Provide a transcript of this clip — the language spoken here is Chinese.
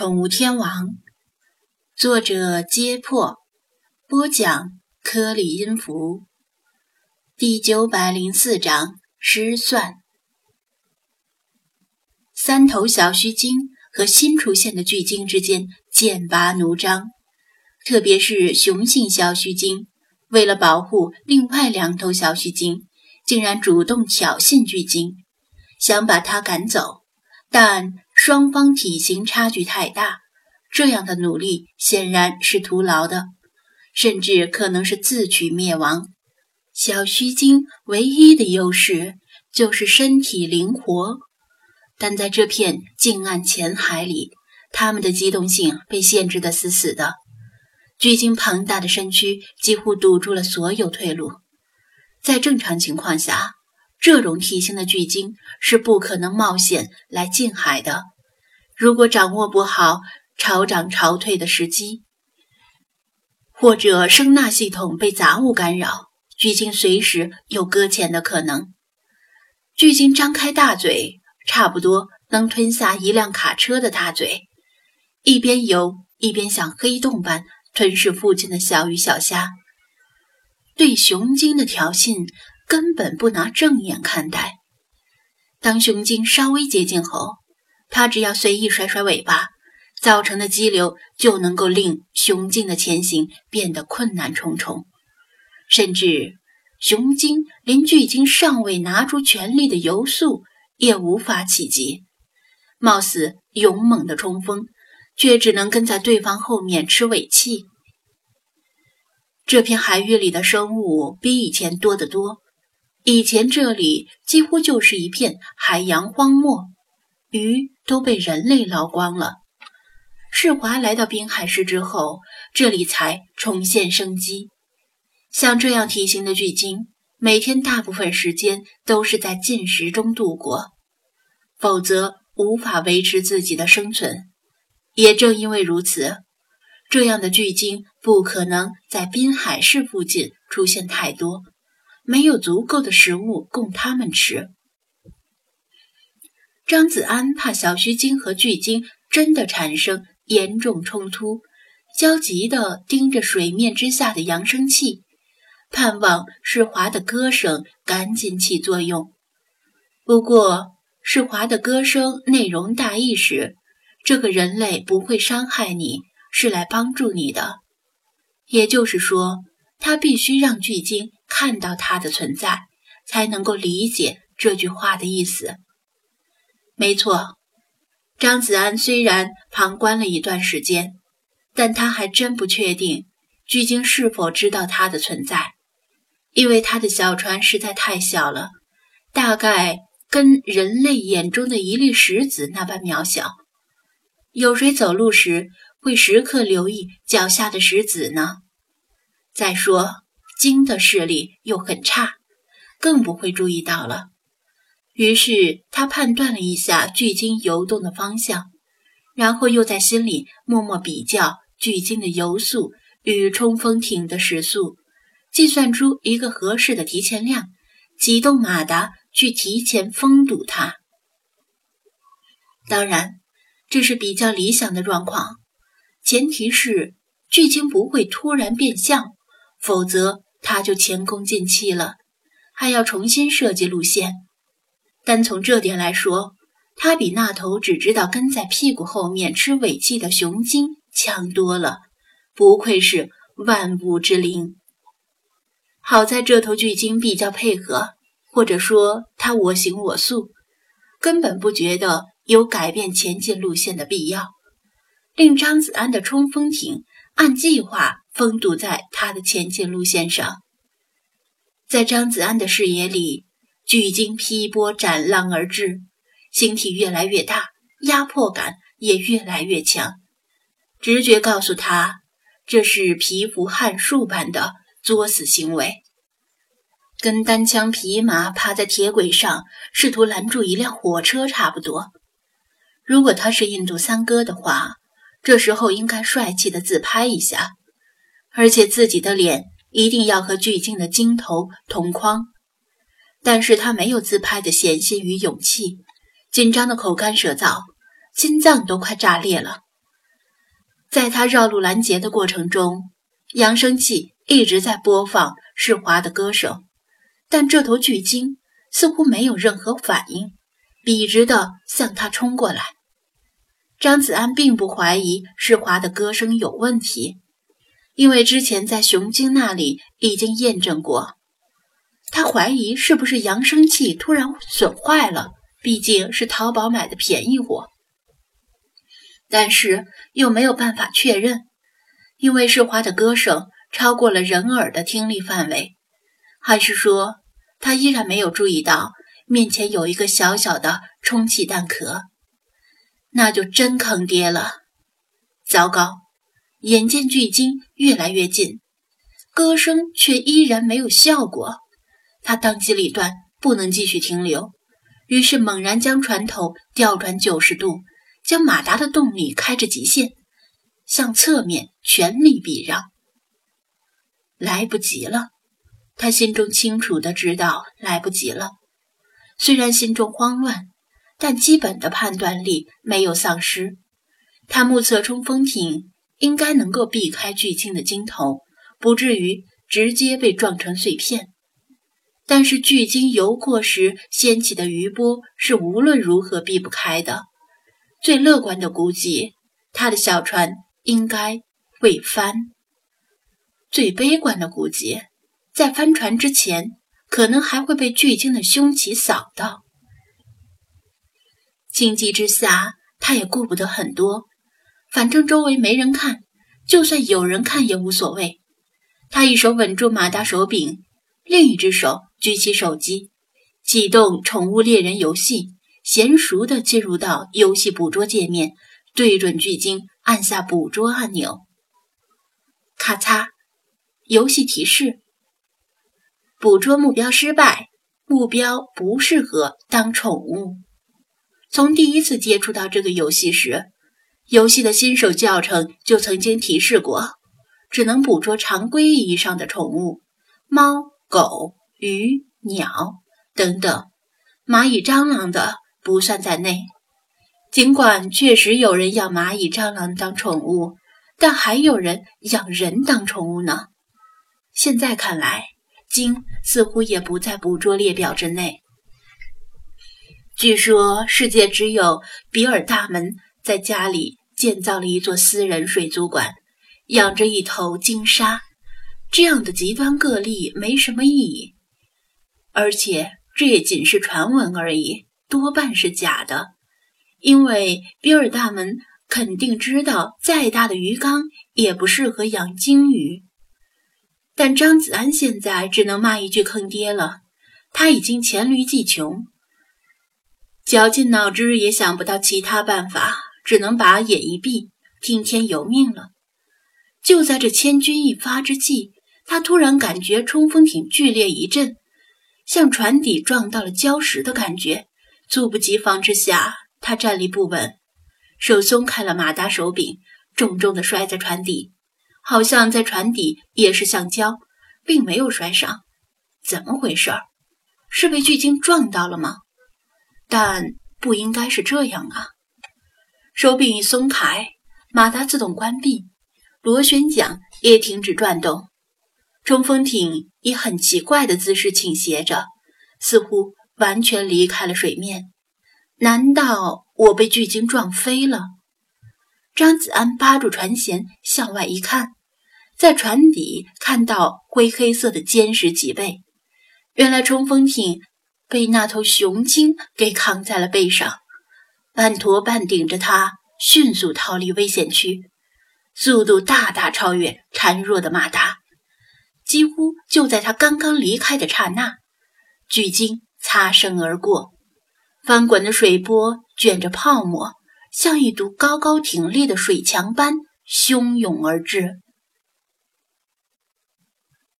宠物天王，作者：揭破，播讲：颗粒音符，第九百零四章失算。三头小须鲸和新出现的巨鲸之间剑拔弩张，特别是雄性小须鲸，为了保护另外两头小须鲸，竟然主动挑衅巨鲸，想把它赶走，但。双方体型差距太大，这样的努力显然是徒劳的，甚至可能是自取灭亡。小须鲸唯一的优势就是身体灵活，但在这片近岸浅海里，它们的机动性被限制得死死的。巨鲸庞大的身躯几乎堵住了所有退路，在正常情况下。这种体型的巨鲸是不可能冒险来近海的。如果掌握不好潮涨潮退的时机，或者声纳系统被杂物干扰，巨鲸随时有搁浅的可能。巨鲸张开大嘴，差不多能吞下一辆卡车的大嘴，一边游一边像黑洞般吞噬附近的小鱼小虾。对雄鲸的挑衅。根本不拿正眼看待。当雄鲸稍微接近后，它只要随意甩甩尾巴，造成的激流就能够令雄鲸的前行变得困难重重。甚至，雄鲸连巨鲸尚未拿出全力的游速也无法企及，貌似勇猛的冲锋，却只能跟在对方后面吃尾气。这片海域里的生物比以前多得多。以前这里几乎就是一片海洋荒漠，鱼都被人类捞光了。世华来到滨海市之后，这里才重现生机。像这样体型的巨鲸，每天大部分时间都是在进食中度过，否则无法维持自己的生存。也正因为如此，这样的巨鲸不可能在滨海市附近出现太多。没有足够的食物供他们吃。张子安怕小须鲸和巨鲸真的产生严重冲突，焦急地盯着水面之下的扬声器，盼望世华的歌声赶紧起作用。不过，世华的歌声内容大意是：这个人类不会伤害你，是来帮助你的。也就是说。他必须让巨鲸看到它的存在，才能够理解这句话的意思。没错，张子安虽然旁观了一段时间，但他还真不确定巨鲸是否知道它的存在，因为他的小船实在太小了，大概跟人类眼中的一粒石子那般渺小。有谁走路时会时刻留意脚下的石子呢？再说，鲸的视力又很差，更不会注意到了。于是他判断了一下巨鲸游动的方向，然后又在心里默默比较巨鲸的游速与冲锋艇的时速，计算出一个合适的提前量，启动马达去提前封堵它。当然，这是比较理想的状况，前提是巨鲸不会突然变向。否则他就前功尽弃了，还要重新设计路线。单从这点来说，他比那头只知道跟在屁股后面吃尾气的雄鲸强多了。不愧是万物之灵。好在这头巨鲸比较配合，或者说它我行我素，根本不觉得有改变前进路线的必要，令张子安的冲锋艇按计划。封堵在他的前进路线上，在张子安的视野里，巨鲸劈波斩浪而至，形体越来越大，压迫感也越来越强。直觉告诉他，这是蚍蜉撼树般的作死行为，跟单枪匹马趴在铁轨上试图拦住一辆火车差不多。如果他是印度三哥的话，这时候应该帅气的自拍一下。而且自己的脸一定要和巨鲸的鲸头同框，但是他没有自拍的闲心与勇气，紧张的口干舌燥，心脏都快炸裂了。在他绕路拦截的过程中，扬声器一直在播放世华的歌声，但这头巨鲸似乎没有任何反应，笔直的向他冲过来。张子安并不怀疑世华的歌声有问题，因为之前在熊精那里已经验证过。他怀疑是不是扬声器突然损坏了，毕竟是淘宝买的便宜货。但是又没有办法确认，因为世华的歌声超过了人耳的听力范围，还是说他依然没有注意到面前有一个小小的充气弹壳？那就真坑爹了！糟糕，眼见巨鲸越来越近，歌声却依然没有效果，他当机立断，不能继续停留，于是猛然将船头调转九十度。将马达的动力开至极限，向侧面全力避让。来不及了，他心中清楚的知道来不及了。虽然心中慌乱，但基本的判断力没有丧失。他目测冲锋艇应该能够避开巨鲸的鲸头，不至于直接被撞成碎片。但是巨鲸游过时掀起的余波是无论如何避不开的。最乐观的估计，他的小船应该会翻；最悲观的估计，在翻船之前，可能还会被巨鲸的凶器扫到。情急之下，他也顾不得很多，反正周围没人看，就算有人看也无所谓。他一手稳住马达手柄，另一只手举起手机，启动宠物猎人游戏。娴熟地进入到游戏捕捉界面，对准巨鲸，按下捕捉按钮。咔嚓，游戏提示：捕捉目标失败，目标不适合当宠物。从第一次接触到这个游戏时，游戏的新手教程就曾经提示过，只能捕捉常规意义上的宠物，猫、狗、鱼、鸟等等，蚂蚁、蟑螂的。不算在内。尽管确实有人养蚂蚁、蟑螂当宠物，但还有人养人当宠物呢。现在看来，鲸似乎也不在捕捉列表之内。据说，世界只有比尔大门在家里建造了一座私人水族馆，养着一头鲸鲨。这样的极端个例没什么意义，而且这也仅是传闻而已。多半是假的，因为比尔大门肯定知道，再大的鱼缸也不适合养鲸鱼。但张子安现在只能骂一句坑爹了，他已经黔驴技穷，绞尽脑汁也想不到其他办法，只能把眼一闭，听天由命了。就在这千钧一发之际，他突然感觉冲锋艇剧烈一震，像船底撞到了礁石的感觉。猝不及防之下，他站立不稳，手松开了马达手柄，重重地摔在船底，好像在船底也是橡胶，并没有摔伤。怎么回事？是被巨鲸撞到了吗？但不应该是这样啊！手柄一松开，马达自动关闭，螺旋桨也停止转动，冲锋艇以很奇怪的姿势倾斜着，似乎。完全离开了水面，难道我被巨鲸撞飞了？张子安扒住船舷向外一看，在船底看到灰黑色的坚实脊背，原来冲锋艇被那头雄鲸给扛在了背上，半驮半顶着它，迅速逃离危险区，速度大大超越孱弱的马达，几乎就在他刚刚离开的刹那，巨鲸。擦身而过，翻滚的水波卷着泡沫，像一堵高高挺立的水墙般汹涌而至。